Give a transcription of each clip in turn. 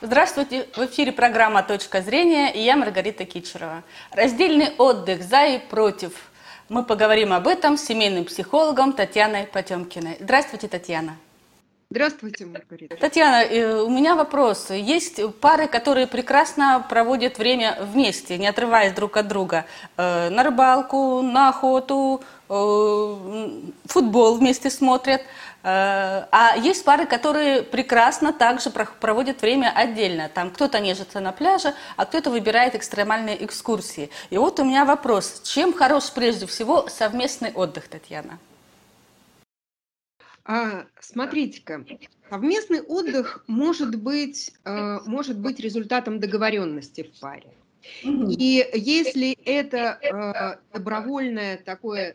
Здравствуйте, в эфире программа «Точка зрения» и я Маргарита Кичерова. Раздельный отдых «За и против». Мы поговорим об этом с семейным психологом Татьяной Потемкиной. Здравствуйте, Татьяна. Здравствуйте, Маргарита. Татьяна, э, у меня вопрос. Есть пары, которые прекрасно проводят время вместе, не отрываясь друг от друга. Э, на рыбалку, на охоту, э, футбол вместе смотрят – Э, а есть пары, которые прекрасно также проводят время отдельно. Там кто-то нежится на пляже, а кто-то выбирает экстремальные экскурсии. И вот у меня вопрос. Чем хорош прежде всего совместный отдых, Татьяна? А, смотрите-ка, совместный отдых может быть, э, может быть результатом договоренности в паре. И если это э, добровольное такое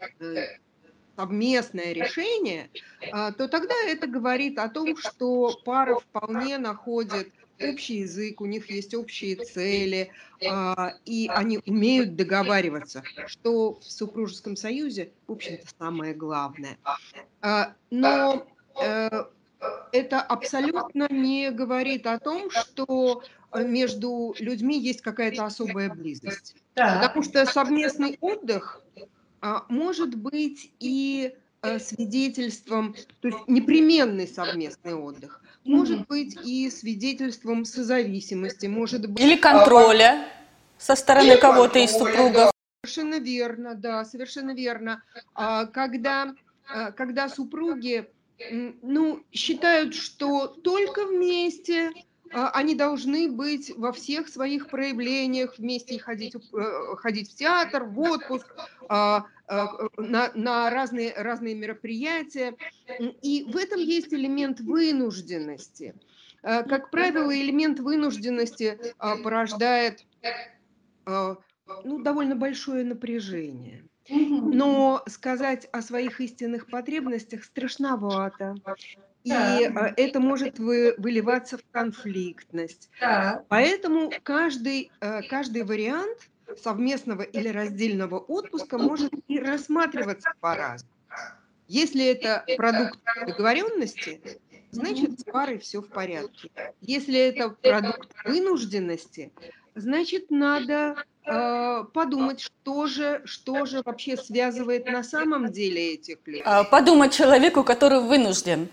совместное решение, а, то тогда это говорит о том, что пара вполне находит общий язык, у них есть общие цели, а, и они умеют договариваться, что в супружеском союзе, в общем-то, самое главное. А, но э, это абсолютно не говорит о том, что между людьми есть какая-то особая близость. Потому что совместный отдых может быть и э, свидетельством, то есть непременный совместный отдых, может быть и свидетельством созависимости, может быть... Или контроля со стороны кого-то из супругов. Совершенно верно, да, совершенно верно. А, когда, а, когда супруги ну, считают, что только вместе они должны быть во всех своих проявлениях, вместе ходить, э, ходить в театр, в отпуск, на, на разные, разные мероприятия. И в этом есть элемент вынужденности. Э, как правило, элемент вынужденности э, порождает ну, довольно большое напряжение. Но сказать о своих истинных потребностях страшновато. И это может вы, выливаться в конфликтность. Поэтому каждый, каждый вариант совместного или раздельного отпуска может и рассматриваться по-разному. Если это продукт договоренности, значит с парой все в порядке. Если это продукт вынужденности, значит надо э, подумать, что же, что же вообще связывает на самом деле этих людей. А, подумать человеку, который вынужден.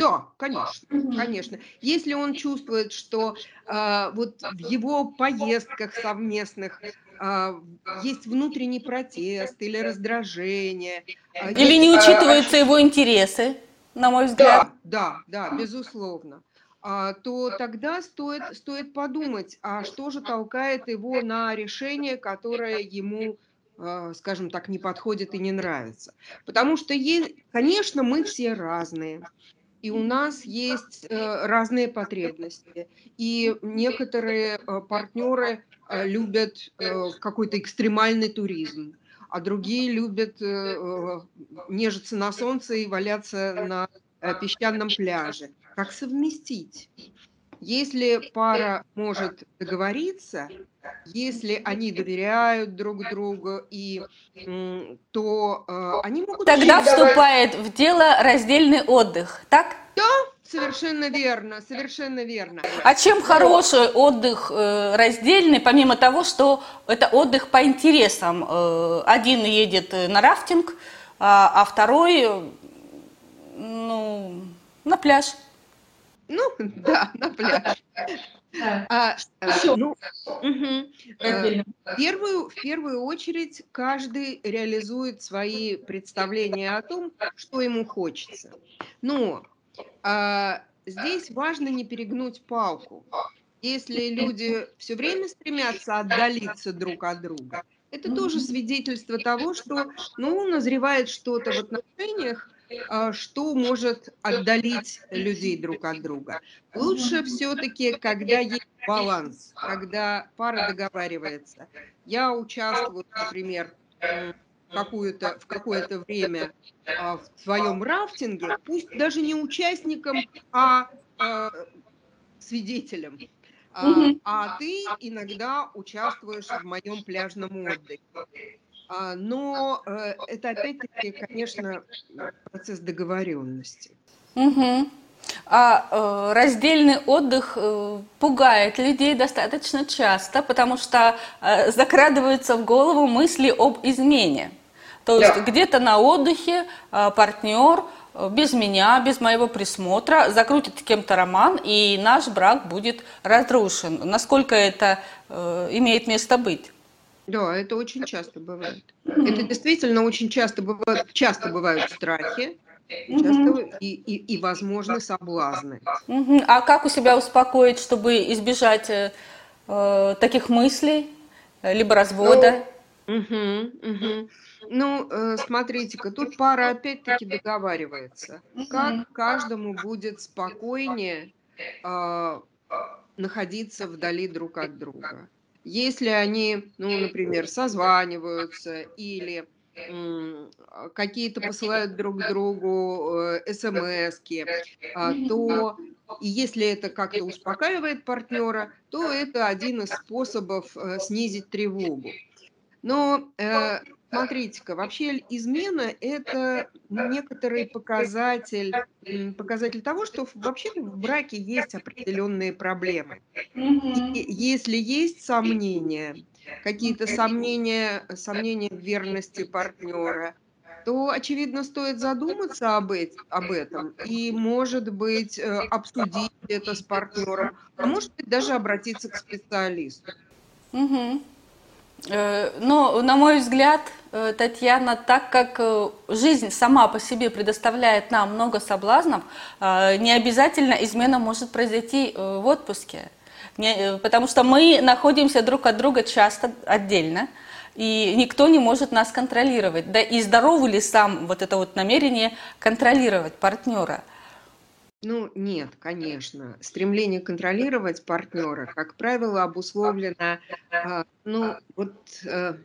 Да, конечно, конечно. Если он чувствует, что э, вот в его поездках совместных э, есть внутренний протест или раздражение. Э, или есть, не учитываются э, его интересы, на мой взгляд. Да, да, да, безусловно. А, то тогда стоит, стоит подумать, а что же толкает его на решение, которое ему скажем так, не подходит и не нравится. Потому что, конечно, мы все разные и у нас есть э, разные потребности. И некоторые э, партнеры э, любят какой-то экстремальный туризм, а другие любят нежиться на солнце и валяться на песчаном пляже. Как совместить? Если пара может договориться, если они доверяют друг другу, и, то э, они могут... Тогда вступает в дело раздельный отдых, так? Да, совершенно верно, совершенно верно. А чем хороший отдых э, раздельный, помимо того, что это отдых по интересам? Э, один едет на рафтинг, а, а второй ну, на пляж. Ну, да, на пляж. А, а, ну, угу. в, первую, в первую очередь каждый реализует свои представления о том, что ему хочется. Но а, здесь важно не перегнуть палку. Если люди все время стремятся отдалиться друг от друга, это тоже свидетельство того, что ну, назревает что-то в отношениях, что может отдалить людей друг от друга. Лучше все-таки, когда есть баланс, когда пара договаривается. Я участвую, например, какую-то, в какое-то время а, в своем рафтинге, пусть даже не участником, а, а свидетелем. А, а ты иногда участвуешь в моем пляжном отдыхе. А, но э, это опять-таки, конечно, процесс договоренности. Угу. А э, раздельный отдых э, пугает людей достаточно часто, потому что э, закрадываются в голову мысли об измене. То есть да. где-то на отдыхе э, партнер э, без меня, без моего присмотра закрутит кем-то роман, и наш брак будет разрушен. Насколько это э, имеет место быть? Да, это очень часто бывает. Это действительно очень часто бывает, часто бывают страхи, часто и, и, и возможны соблазны. А как у себя успокоить, чтобы избежать э, э таких мыслей, либо развода? Ну, угу, угу. ну э, смотрите-ка, тут пара опять-таки договаривается, как каждому будет спокойнее э, находиться вдали друг от друга. Если они, ну, например, созваниваются или а, какие-то посылают друг другу э, смс а, то и если это как-то успокаивает партнера, то это один из способов э, снизить тревогу. Но э, смотрите-ка, вообще измена – это некоторый показатель, показатель того, что вообще в браке есть определенные проблемы. И если есть сомнения, какие-то сомнения, сомнения в верности партнера, то, очевидно, стоит задуматься об, об этом и, может быть, э, обсудить это с партнером, а может быть, даже обратиться к специалисту. Угу. Но, на мой взгляд, э, Татьяна, так как жизнь сама по себе предоставляет нам много соблазнов, не обязательно измена может произойти в отпуске. Э, потому что мы находимся друг от друга часто отдельно, и никто не может нас контролировать. Да и здоровы ли сам вот это вот намерение контролировать партнера? Ну, нет, конечно. Стремление контролировать партнера, как правило, обусловлено, а, ну, вот э,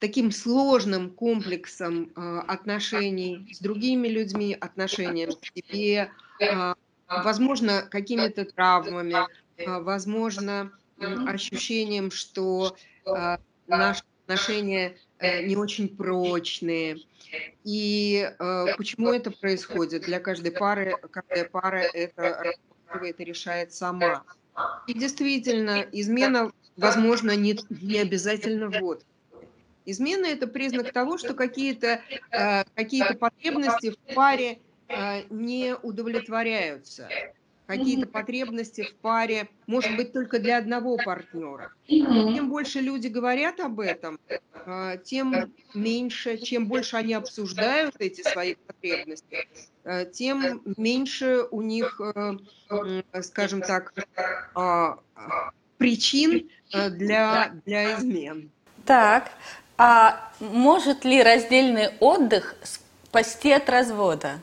таким сложным комплексом а, отношений с другими людьми, отношением к себе, а, возможно, какими-то травмами, возможно, ощущением, что наши отношения э, не очень прочные. И э, почему это происходит? Для каждой пары, каждая пара это это решает сама. И действительно, измена, возможно, не, не обязательно вот. Измена – это признак того, что какие-то э, какие потребности в паре а, не удовлетворяются. Какие-то потребности в паре, может быть, только для одного партнера. Чем больше люди говорят об этом, а, тем меньше, чем больше они обсуждают эти свои потребности, а, тем меньше у них, скажем так, причин для, для измен. Так, а может ли раздельный отдых спасти от развода?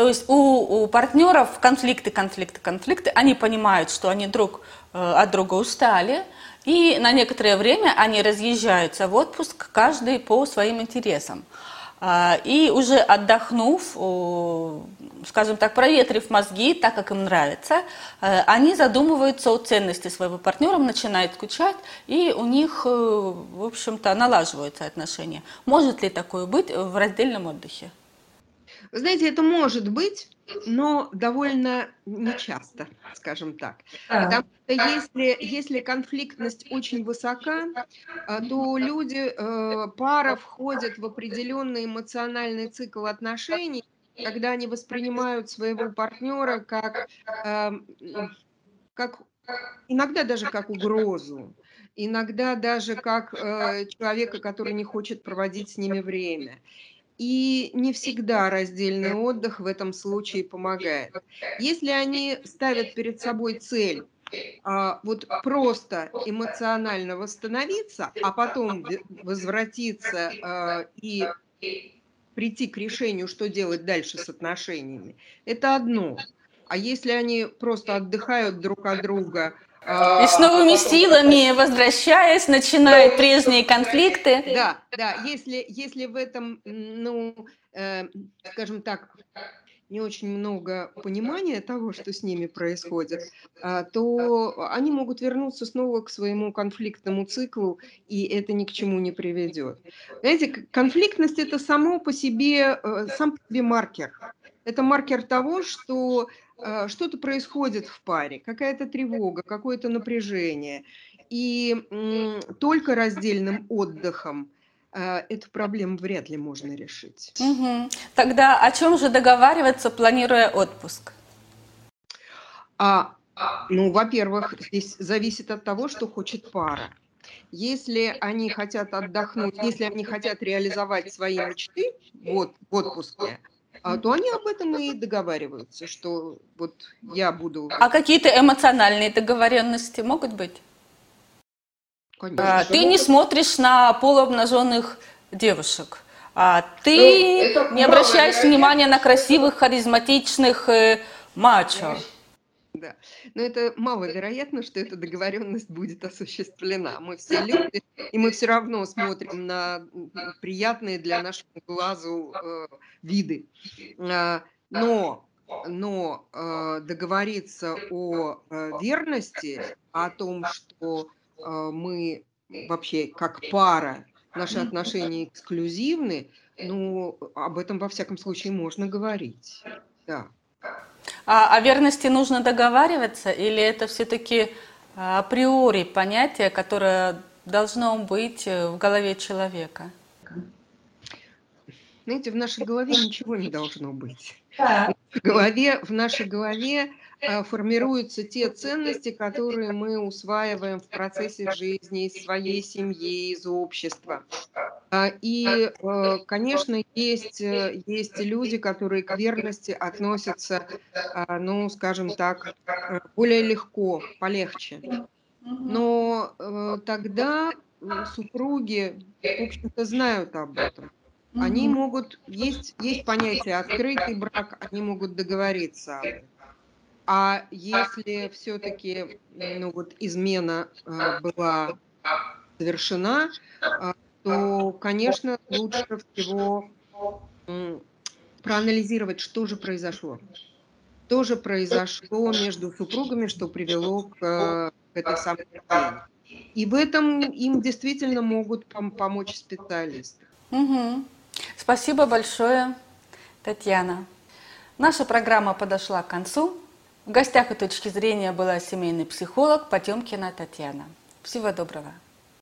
То есть у, у партнеров конфликты, конфликты, конфликты, они понимают, что они друг э, от друга устали, и на некоторое время они разъезжаются в отпуск, каждый по своим интересам. Э, и уже отдохнув, скажем так, проветрив мозги так, как им нравится, э, они задумываются о ценности своего партнера, начинают скучать, и у них, э, в общем-то, налаживаются отношения. Может ли такое быть в раздельном отдыхе? Вы знаете, это может быть, но довольно нечасто, скажем так. Потому что если, если конфликтность очень высока, а, то люди, э, пара входит в определенный эмоциональный цикл отношений, когда они воспринимают своего партнера как, эм, как иногда даже как угрозу, иногда даже как э, человека, который не хочет проводить с ними время. И не всегда раздельный отдых в этом случае помогает. Если они ставят перед собой цель а, вот просто эмоционально восстановиться, а потом возвратиться а, и прийти к решению, что делать дальше с отношениями, это одно. А если они просто отдыхают друг от друга, и с новыми силами, возвращаясь, начинают прежние конфликты. Да, да, если, если в этом, ну, э, скажем так, не очень много понимания того, что с ними происходит, э, то они могут вернуться снова к своему конфликтному циклу, и это ни к чему не приведет. Знаете, конфликтность – это само по себе, э, сам по себе маркер. Это маркер того, что что-то происходит в паре, какая-то тревога, какое-то напряжение. И только раздельным отдыхом э, эту проблему вряд ли можно решить. Угу. Тогда о чем же договариваться, планируя отпуск? А, ну, во-первых, здесь зависит от того, что хочет пара. Если они хотят отдохнуть, если они хотят реализовать свои мечты вот, в отпуске, а, то они об этом и договариваются, что вот я буду... А какие-то эмоциональные договоренности могут быть? Конечно. А, ты не смотришь на полуобнаженных девушек. А ты ну, не обращаешь внимания на красивых, харизматичных э, мачо. Да. Но это маловероятно, что эта договоренность будет осуществлена. Мы все люди, и мы все равно смотрим на приятные для нашего глазу э, виды. А, но, но э, договориться о э, верности, о том, что э, мы вообще как пара, наши отношения эксклюзивны, ну, об этом во всяком случае можно говорить. Да. А о верности нужно договариваться или это все-таки а, априори понятие, которое должно быть э, в голове человека? Знаете, в нашей голове ничего не должно быть. В, голове, в нашей голове Э, формируются те ценности, которые мы усваиваем в процессе жизни из своей семьи, из общества. А, и, э, конечно, есть, э, есть люди, которые к верности относятся, а, ну, скажем так, более легко, полегче. Но тогда супруги, в общем-то, знают об этом. Они могут, есть, есть понятие открытый брак, они могут договориться об этом. А если все-таки ну, вот измена э, была совершена, э, то, конечно, лучше всего э, проанализировать, что же произошло. Что же произошло между супругами, что привело к, к этой самой измене. И в этом им действительно могут пом- помочь специалисты. Угу. Спасибо большое, Татьяна. Наша программа подошла к концу. В гостях у точки зрения была семейный психолог Потемкина Татьяна. Всего доброго.